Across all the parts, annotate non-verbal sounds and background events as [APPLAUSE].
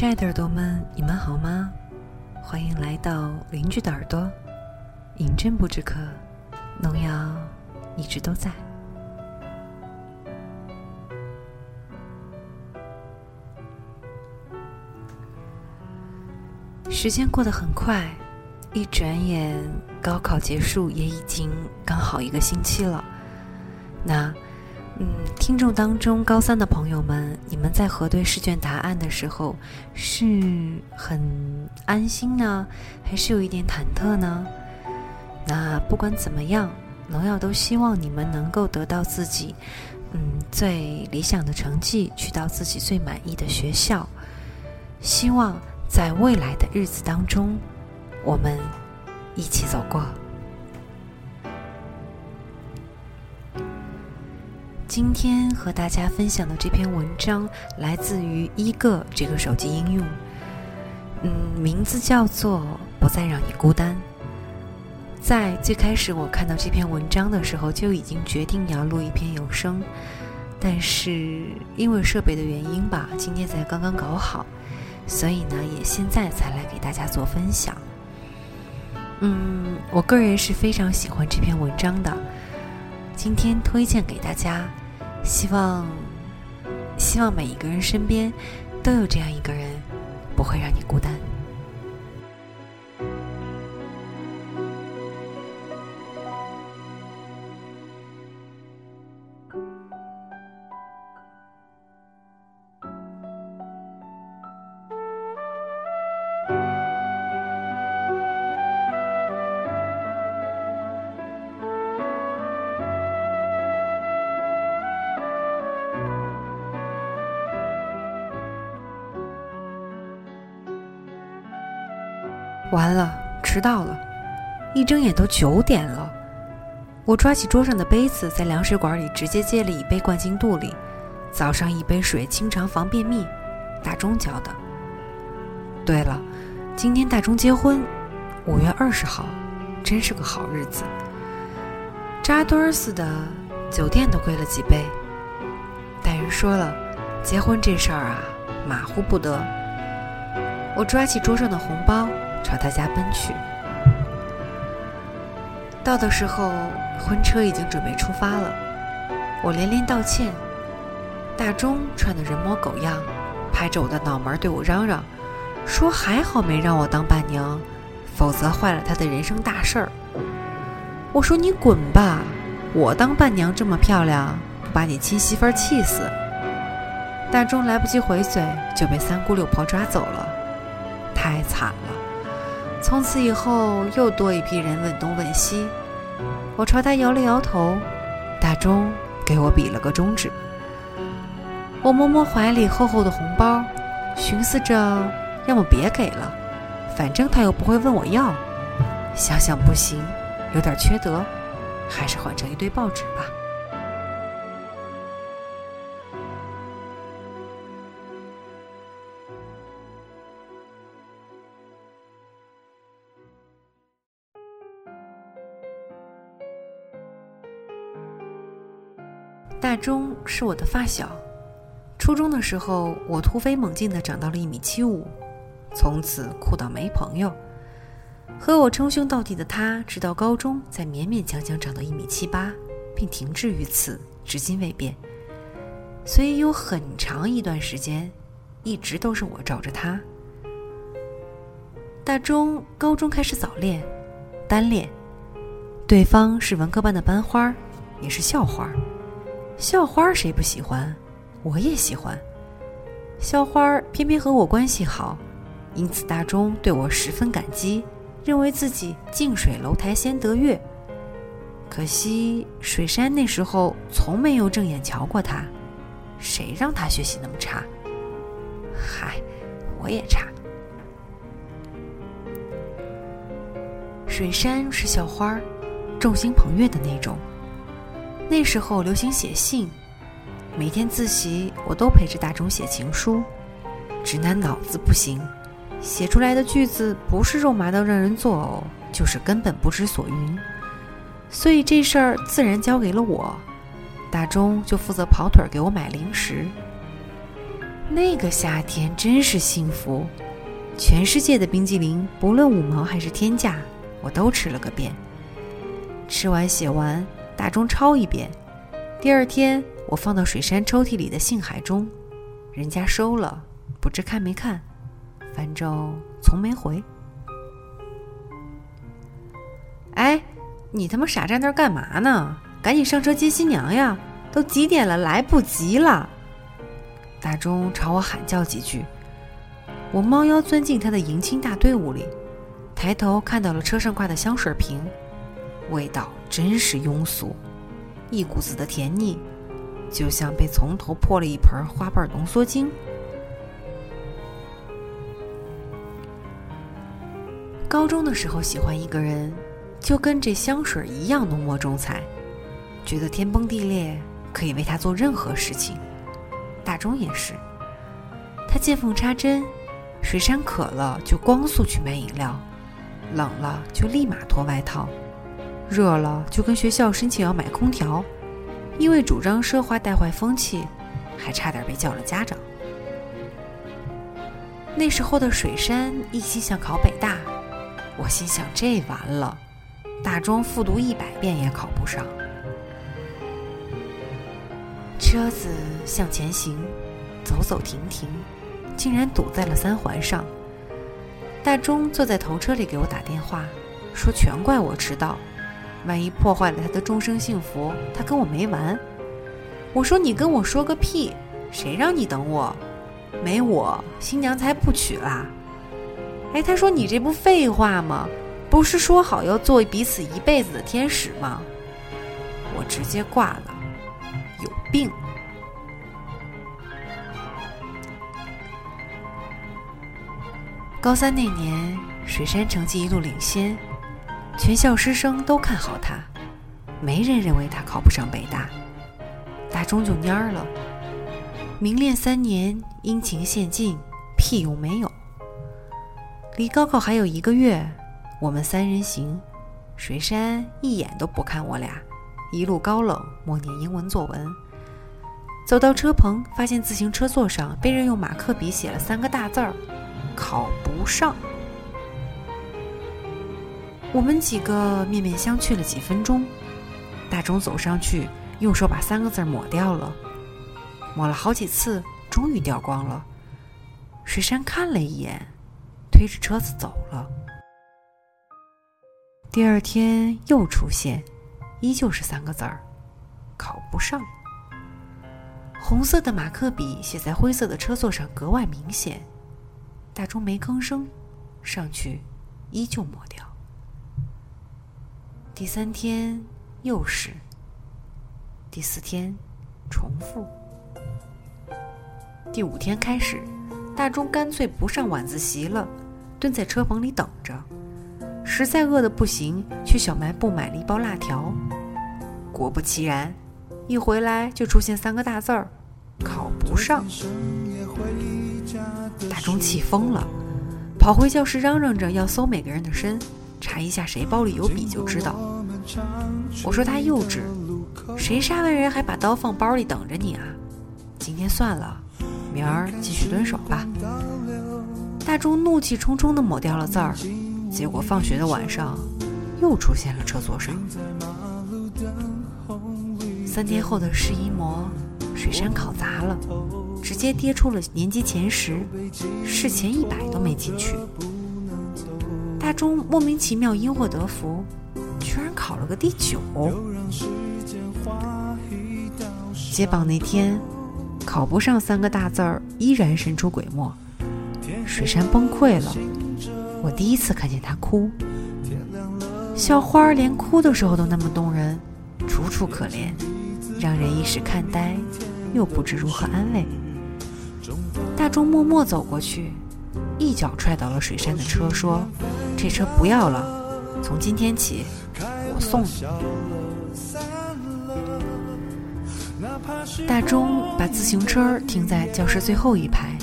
亲爱的耳朵们，你们好吗？欢迎来到邻居的耳朵，饮鸩不止渴，农药一直都在。时间过得很快，一转眼高考结束也已经刚好一个星期了。那。嗯，听众当中高三的朋友们，你们在核对试卷答案的时候，是很安心呢，还是有一点忐忑呢？那不管怎么样，农药都希望你们能够得到自己嗯最理想的成绩，去到自己最满意的学校。希望在未来的日子当中，我们一起走过。今天和大家分享的这篇文章来自于一个这个手机应用，嗯，名字叫做《不再让你孤单》。在最开始我看到这篇文章的时候，就已经决定要录一篇有声，但是因为设备的原因吧，今天才刚刚搞好，所以呢，也现在才来给大家做分享。嗯，我个人是非常喜欢这篇文章的，今天推荐给大家。希望，希望每一个人身边都有这样一个人，不会让你孤单。迟到了！一睁眼都九点了。我抓起桌上的杯子，在凉水管里直接接了一杯灌进肚里。早上一杯水，清肠防便秘。大钟教的。对了，今天大钟结婚，五月二十号，真是个好日子。扎堆儿似的，酒店都贵了几倍。大人说了，结婚这事儿啊，马虎不得。我抓起桌上的红包。朝他家奔去。到的时候，婚车已经准备出发了。我连连道歉。大钟穿得人模狗样，拍着我的脑门对我嚷嚷，说：“还好没让我当伴娘，否则坏了他的人生大事儿。”我说：“你滚吧！我当伴娘这么漂亮，不把你亲媳妇儿气死！”大钟来不及回嘴，就被三姑六婆抓走了，太惨了。从此以后，又多一批人问东问西。我朝他摇了摇头，大钟给我比了个中指。我摸摸怀里厚厚的红包，寻思着，要么别给了，反正他又不会问我要。想想不行，有点缺德，还是换成一堆报纸吧。大钟是我的发小，初中的时候我突飞猛进的长到了一米七五，从此酷到没朋友。和我称兄道弟的他，直到高中才勉勉强强长到一米七八，并停滞于此，至今未变。所以有很长一段时间，一直都是我罩着他。大钟高中开始早恋，单恋，对方是文科班的班花，也是校花。校花谁不喜欢？我也喜欢。校花偏偏和我关系好，因此大钟对我十分感激，认为自己近水楼台先得月。可惜水山那时候从没有正眼瞧过他，谁让他学习那么差？嗨，我也差。水山是校花，众星捧月的那种。那时候流行写信，每天自习我都陪着大钟写情书。直男脑子不行，写出来的句子不是肉麻到让人作呕，就是根本不知所云。所以这事儿自然交给了我，大钟就负责跑腿给我买零食。那个夏天真是幸福，全世界的冰激凌，不论五毛还是天价，我都吃了个遍。吃完写完，大钟抄一遍。第二天，我放到水山抽屉里的信海中，人家收了，不知看没看，反正从没回。哎，你他妈傻站那儿干嘛呢？赶紧上车接新娘呀！都几点了，来不及了。大钟朝我喊叫几句，我猫腰钻进他的迎亲大队伍里，抬头看到了车上挂的香水瓶，味道真是庸俗，一股子的甜腻，就像被从头泼了一盆花瓣浓缩精。高中的时候喜欢一个人，就跟这香水一样浓墨重彩，觉得天崩地裂可以为他做任何事情。大钟也是，他见缝插针，水山渴了就光速去买饮料，冷了就立马脱外套，热了就跟学校申请要买空调，因为主张奢华带坏风气，还差点被叫了家长。那时候的水山一心想考北大，我心想这完了，大钟复读一百遍也考不上。车子向前行，走走停停，竟然堵在了三环上。大钟坐在头车里给我打电话，说全怪我迟到，万一破坏了他的终生幸福，他跟我没完。我说你跟我说个屁，谁让你等我？没我，新娘才不娶啦。哎，他说你这不废话吗？不是说好要做彼此一辈子的天使吗？我直接挂了。有病！高三那年，水山成绩一路领先，全校师生都看好他，没人认为他考不上北大。大钟就蔫儿了，明练三年，殷勤献尽，屁用没有。离高考还有一个月，我们三人行，水山一眼都不看我俩。一路高冷，默念英文作文。走到车棚，发现自行车座上被人用马克笔写了三个大字儿：“考不上。”我们几个面面相觑了几分钟。大钟走上去，用手把三个字抹掉了，抹了好几次，终于掉光了。水山看了一眼，推着车子走了。第二天又出现。依旧是三个字儿，考不上。红色的马克笔写在灰色的车座上格外明显。大钟没吭声，上去依旧抹掉。第三天又是，第四天重复。第五天开始，大钟干脆不上晚自习了，蹲在车棚里等着。实在饿得不行，去小卖部买了一包辣条。果不其然，一回来就出现三个大字儿：“考不上。”大钟气疯了，跑回教室嚷嚷着要搜每个人的身，查一下谁包里有笔就知道。我说他幼稚，谁杀完人还把刀放包里等着你啊？今天算了，明儿继续蹲守吧。大钟怒气冲冲地抹掉了字儿。结果放学的晚上，又出现了车座上。三天后的试一模，水山考砸了，直接跌出了年级前十，试前一百都没进去。大钟莫名其妙因祸得福，居然考了个第九。解榜那天，考不上三个大字儿，依然神出鬼没，水杉崩溃了。我第一次看见他哭，校花连哭的时候都那么动人，楚楚可怜，让人一时看呆，又不知如何安慰。大钟默默走过去，一脚踹倒了水杉的车，说：“这车不要了，从今天起送大钟把自行车停在教室最后一排，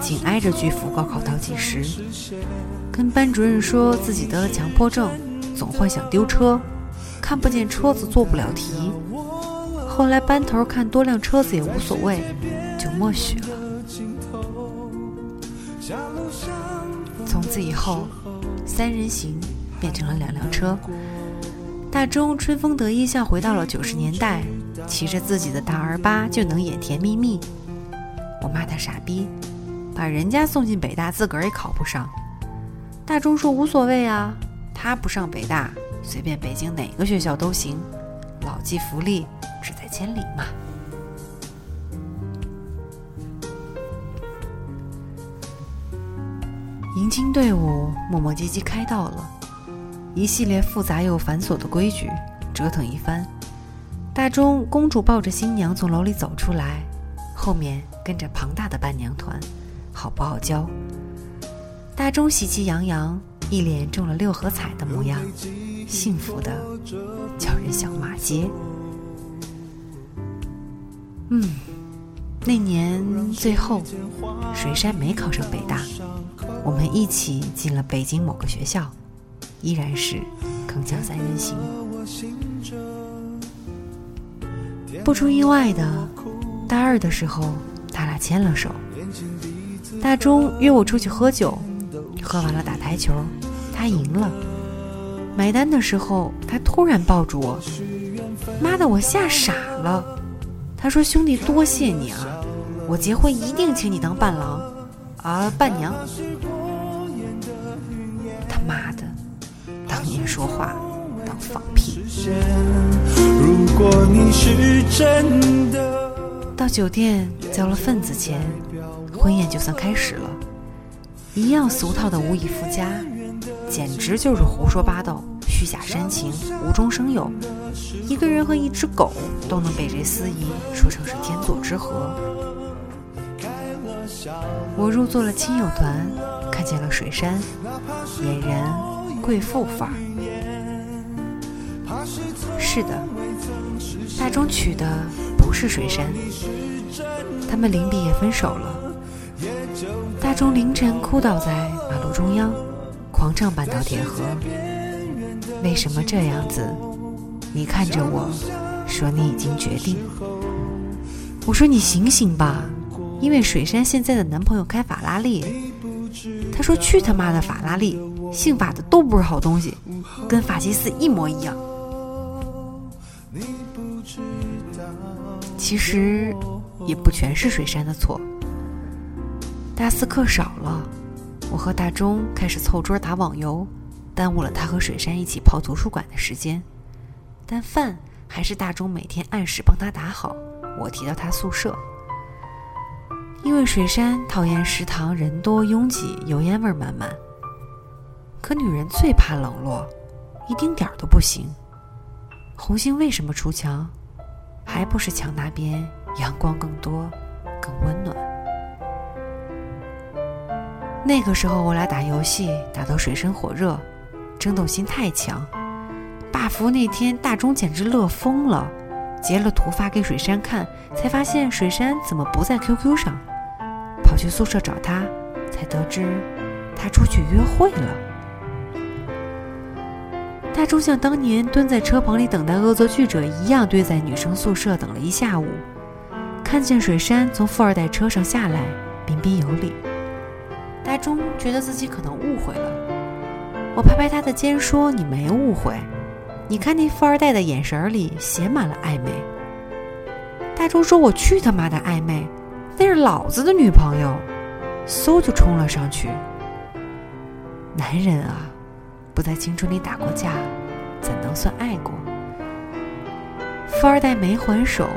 紧挨着巨幅高考倒计时。跟班主任说自己得了强迫症，总幻想丢车，看不见车子，做不了题。后来班头看多辆车子也无所谓，就默许了。从此以后，三人行变成了两辆车。大钟春风得意，像回到了九十年代，骑着自己的大二八就能演甜蜜蜜。我骂他傻逼，把人家送进北大，自个儿也考不上。大钟说无所谓啊，他不上北大，随便北京哪个学校都行，老骥伏枥，志在千里嘛。迎亲队伍磨磨唧唧开到了。一系列复杂又繁琐的规矩，折腾一番。大钟公主抱着新娘从楼里走出来，后面跟着庞大的伴娘团，好不好教？大钟喜气洋洋，一脸中了六合彩的模样，幸福的叫人想骂街。嗯，那年最后，水山没考上北大，我们一起进了北京某个学校。依然是铿锵三人行。不出意外的，大二的时候，他俩牵了手。大钟约我出去喝酒，喝完了打台球，他赢了。买单的时候，他突然抱住我，妈的，我吓傻了。他说：“兄弟，多谢你啊，我结婚一定请你当伴郎，啊，伴娘。”说话当放屁。到酒店交了份子钱，婚宴就算开始了。一样俗套的无以复加，简直就是胡说八道、虚假煽情、无中生有。一个人和一只狗都能被这司仪说成是天作之合。我入座了亲友团，看见了水山，俨然。贵妇范儿，是的，大钟娶的不是水山，他们临毕业分手了。大钟凌晨哭倒在马路中央，狂唱半岛铁盒。为什么这样子？你看着我说你已经决定。我说你醒醒吧，因为水山现在的男朋友开法拉利。他说去他妈的法拉利！姓法的都不是好东西，跟法西斯一模一样。其实也不全是水山的错。大四课少了，我和大钟开始凑桌打网游，耽误了他和水山一起泡图书馆的时间。但饭还是大钟每天按时帮他打好，我提到他宿舍。因为水山讨厌食堂人多拥挤、油烟味满满。可女人最怕冷落，一丁点儿都不行。红星为什么出墙？还不是墙那边阳光更多，更温暖。那个时候我俩打游戏打到水深火热，争斗心太强。霸服那天大钟简直乐疯了，截了图发给水山看，才发现水山怎么不在 QQ 上，跑去宿舍找他，才得知他出去约会了。大钟像当年蹲在车棚里等待恶作剧者一样，堆在女生宿舍等了一下午。看见水山从富二代车上下来，彬彬有礼。大钟觉得自己可能误会了，我拍拍他的肩说：“你没误会，你看那富二代的眼神里写满了暧昧。”大钟说：“我去他妈的暧昧，那是老子的女朋友。”嗖就冲了上去。男人啊！不在青春里打过架，怎能算爱过？富二代没还手，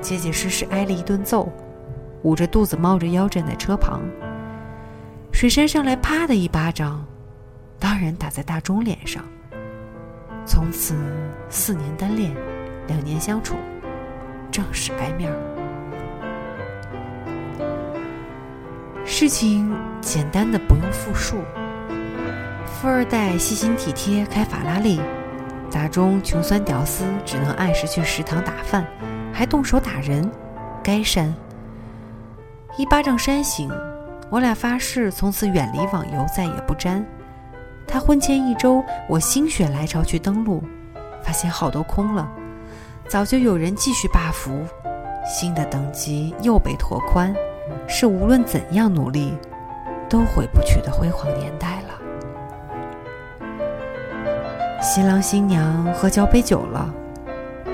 结结实实挨了一顿揍，捂着肚子猫着腰站在车旁。水山上来啪的一巴掌，当然打在大钟脸上。从此四年单恋，两年相处，正式掰面儿。事情简单的不用复述。富二代细心体贴，开法拉利；大钟穷酸屌丝，只能按时去食堂打饭，还动手打人，该扇。一巴掌扇醒，我俩发誓从此远离网游，再也不沾。他婚前一周，我心血来潮去登录，发现号都空了，早就有人继续霸服，新的等级又被拓宽，是无论怎样努力都回不去的辉煌年代了。新郎新娘喝交杯酒了，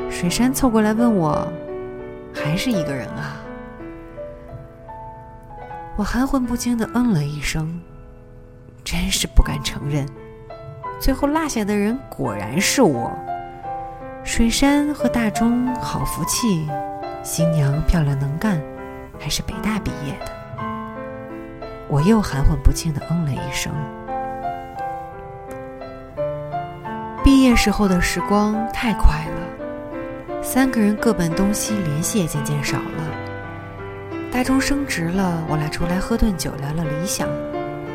水山凑过来问我：“还是一个人啊？”我含混不清的嗯了一声，真是不敢承认。最后落下的人果然是我。水山和大钟好福气，新娘漂亮能干，还是北大毕业的。我又含混不清的嗯了一声。毕业时候的时光太快了，三个人各奔东西，联系也渐渐少了。大钟升职了，我俩出来喝顿酒，聊聊理想；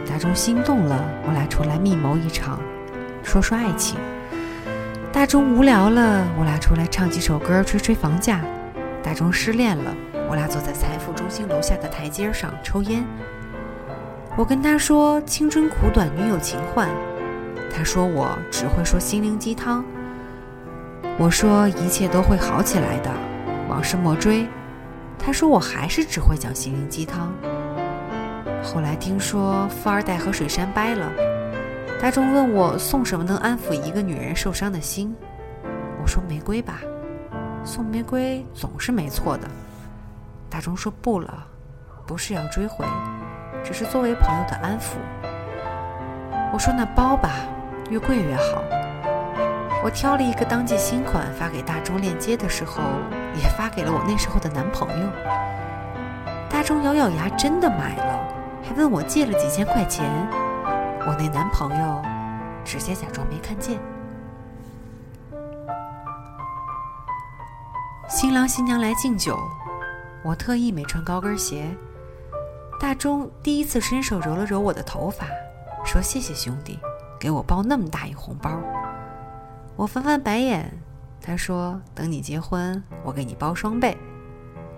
大钟心动了，我俩出来密谋一场，说说爱情。大钟无聊了，我俩出来唱几首歌，吹吹房价。大钟失恋了，我俩坐在财富中心楼下的台阶上抽烟。我跟他说：“青春苦短，女友情换。”他说：“我只会说心灵鸡汤。”我说：“一切都会好起来的，往事莫追。”他说：“我还是只会讲心灵鸡汤。”后来听说富二代和水杉掰了。大众问我送什么能安抚一个女人受伤的心，我说玫瑰吧，送玫瑰总是没错的。大众说不了，不是要追回，只是作为朋友的安抚。我说那包吧，越贵越好。我挑了一个当季新款发给大钟链接的时候，也发给了我那时候的男朋友。大钟咬咬牙真的买了，还问我借了几千块钱。我那男朋友直接假装没看见。新郎新娘来敬酒，我特意没穿高跟鞋。大钟第一次伸手揉了揉我的头发，说：“谢谢兄弟，给我包那么大一红包。”我翻翻白眼，他说：“等你结婚，我给你包双倍。”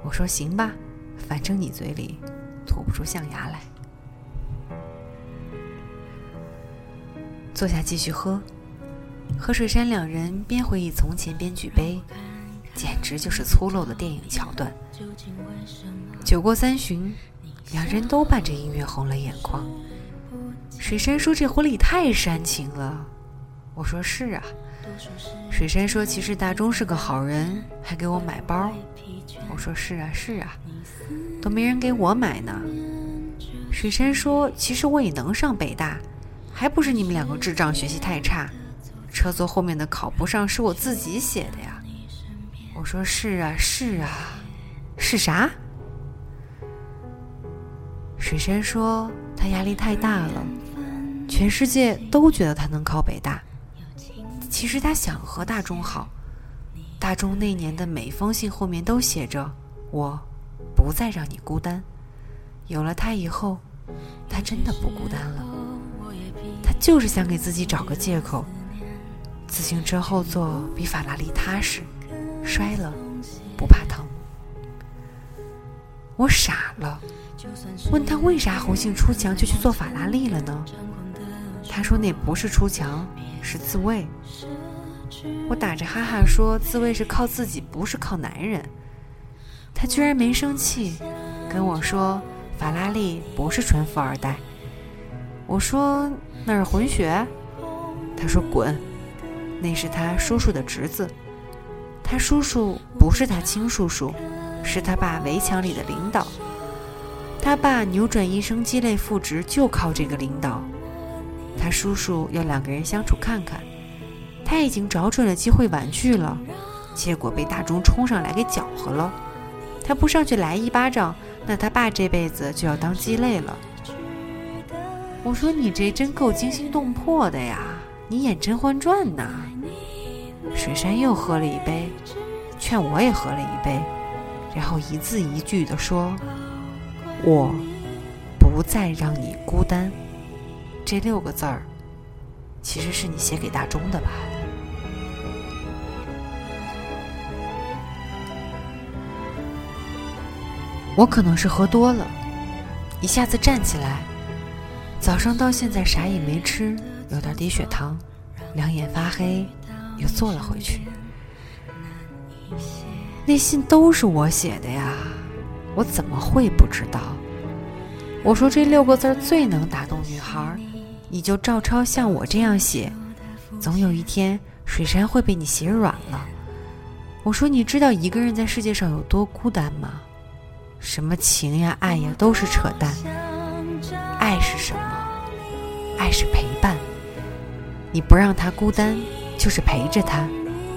我说：“行吧，反正你嘴里吐不出象牙来。”坐下继续喝，何水山两人边回忆从前边举杯，简直就是粗陋的电影桥段。酒过三巡，两人都伴着音乐红了眼眶。水山说：“这婚礼太煽情了。”我说：“是啊。”水山说：“其实大钟是个好人，还给我买包。”我说：“是啊，是啊，都没人给我买呢。”水山说：“其实我也能上北大。”还不是你们两个智障学习太差，车座后面的考不上是我自己写的呀。我说是啊是啊，是啥？水山说他压力太大了，全世界都觉得他能考北大，其实他想和大中好。大中那年的每封信后面都写着“我不再让你孤单”，有了他以后，他真的不孤单了。他就是想给自己找个借口。自行车后座比法拉利踏实，摔了不怕疼。我傻了，问他为啥红杏出墙就去做法拉利了呢？他说那不是出墙，是自卫。我打着哈哈说自卫是靠自己，不是靠男人。他居然没生气，跟我说法拉利不是纯富二代。我说那是混血，他说滚，那是他叔叔的侄子，他叔叔不是他亲叔叔，是他爸围墙里的领导，他爸扭转一生鸡肋复职就靠这个领导，他叔叔要两个人相处看看，他已经找准了机会婉拒了，结果被大钟冲上来给搅和了，他不上去来一巴掌，那他爸这辈子就要当鸡肋了。我说你这真够惊心动魄的呀！你演《甄嬛传》呢？水山又喝了一杯，劝我也喝了一杯，然后一字一句的说：“我不再让你孤单。”这六个字儿，其实是你写给大钟的吧？我可能是喝多了，一下子站起来。早上到现在啥也没吃，有点低血糖，两眼发黑，又坐了回去。那信都是我写的呀，我怎么会不知道？我说这六个字最能打动女孩，你就照抄像我这样写，总有一天水杉会被你写软了。我说，你知道一个人在世界上有多孤单吗？什么情呀、爱呀，都是扯淡。爱是什么？爱是陪伴。你不让他孤单，就是陪着他，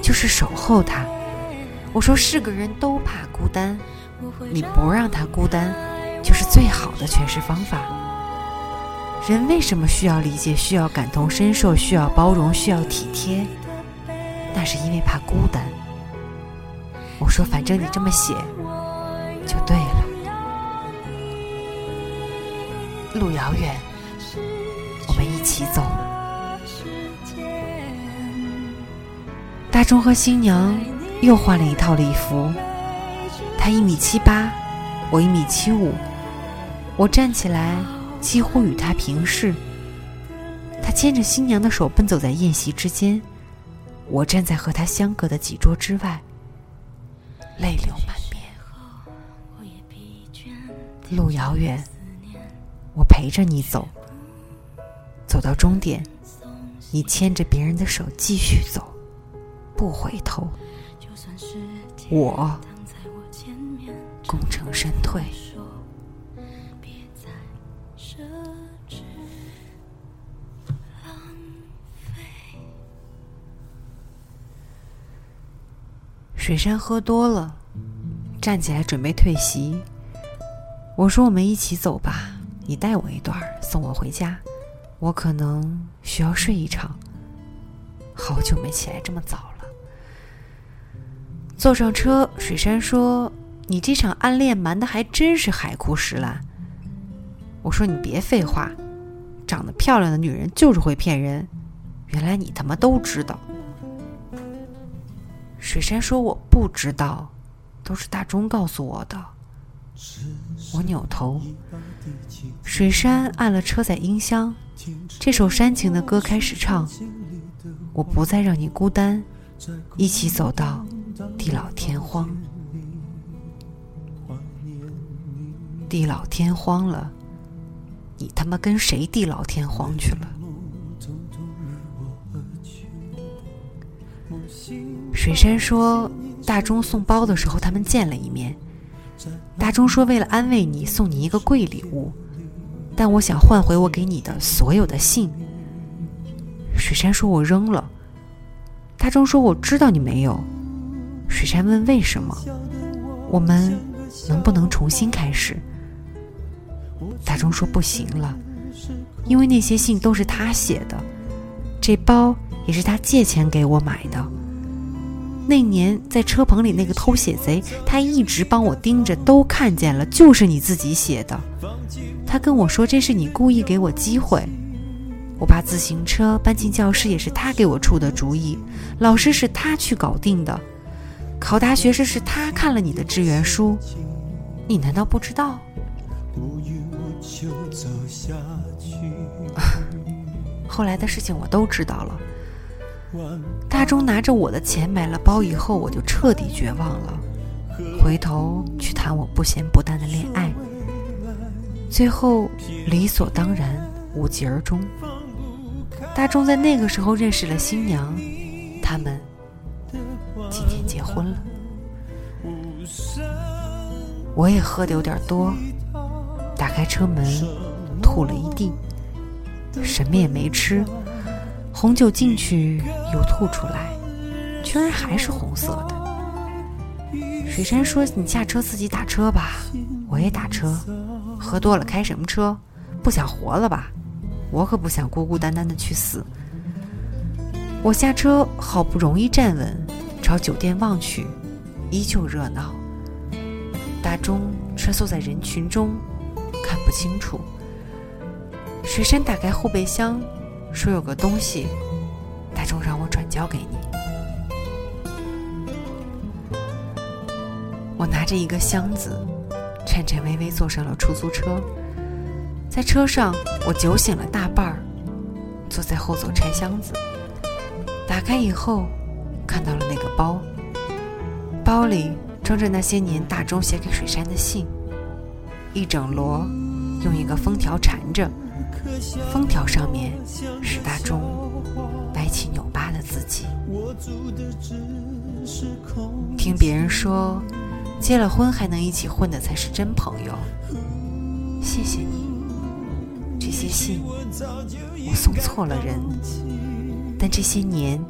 就是守候他。我说，是个人都怕孤单，你不让他孤单，就是最好的诠释方法。人为什么需要理解？需要感同身受？需要包容？需要体贴？那是因为怕孤单。我说，反正你这么写，就对了。路遥远，我们一起走。大钟和新娘又换了一套礼服。他一米七八，我一米七五。我站起来，几乎与他平视。他牵着新娘的手奔走在宴席之间，我站在和他相隔的几桌之外，泪流满面。路遥远，我陪着你走，走到终点，你牵着别人的手继续走。不回头，我功成身退。水山喝多了，站起来准备退席。我说：“我们一起走吧，你带我一段，送我回家。我可能需要睡一场，好久没起来这么早了。”坐上车，水山说：“你这场暗恋瞒的还真是海枯石烂。”我说：“你别废话，长得漂亮的女人就是会骗人。原来你他妈都知道。”水山说：“我不知道，都是大钟告诉我的。”我扭头，水山按了车载音箱，这首煽情的歌开始唱：“我不再让你孤单，一起走到。”地老天荒，地老天荒了，你他妈跟谁地老天荒去了？水山说，大钟送包的时候，他们见了一面。大钟说，为了安慰你，送你一个贵礼物，但我想换回我给你的所有的信。水山说，我扔了。大钟说，我知道你没有。水山问：“为什么？我们能不能重新开始？”大钟说：“不行了，因为那些信都是他写的，这包也是他借钱给我买的。那年在车棚里那个偷写贼，他一直帮我盯着，都看见了，就是你自己写的。他跟我说这是你故意给我机会。我把自行车搬进教室也是他给我出的主意，老师是他去搞定的。”考大学时是他看了你的志愿书，你难道不知道？就走下去 [LAUGHS] 后来的事情我都知道了。大钟拿着我的钱买了包以后，我就彻底绝望了。回头去谈我不咸不淡的恋爱，最后理所当然无疾而终。大钟在那个时候认识了新娘，他们。今天结婚了，我也喝的有点多，开车门吐了一地，什么也没吃，红酒进去又吐出来，居然还是红色的。水山说：“你下车自己打车吧，我也打车。喝多了开什么车？不想活了吧？我可不想孤孤单单的去死。”我下车，好不容易站稳。朝酒店望去，依旧热闹。大钟穿梭在人群中，看不清楚。水山打开后备箱，说有个东西，大钟让我转交给你。我拿着一个箱子，颤颤巍巍坐上了出租车。在车上，我酒醒了大半儿，坐在后座拆箱子。打开以后。看到了那个包，包里装着那些年大钟写给水山的信，一整摞，用一个封条缠着，封条上面是大钟白气扭巴的自己。听别人说，结了婚还能一起混的才是真朋友。谢谢你，这些信我送错了人，但这些年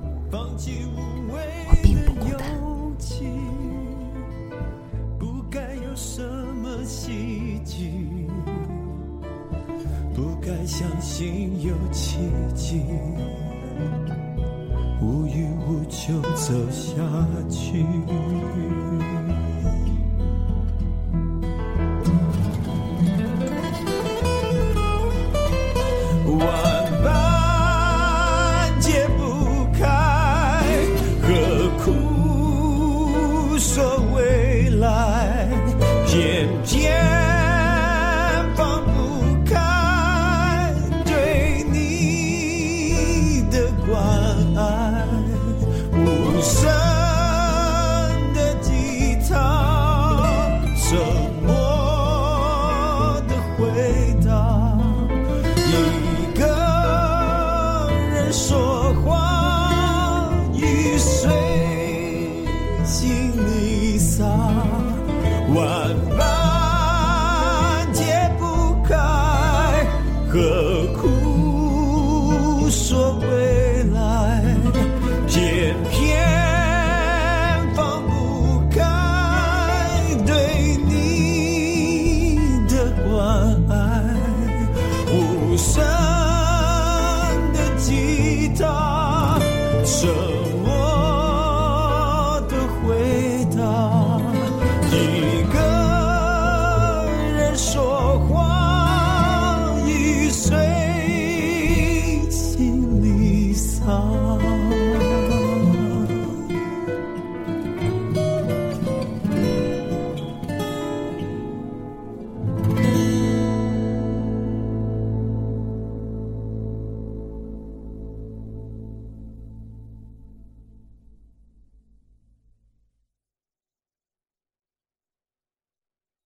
相信有奇迹，无欲无求走下去。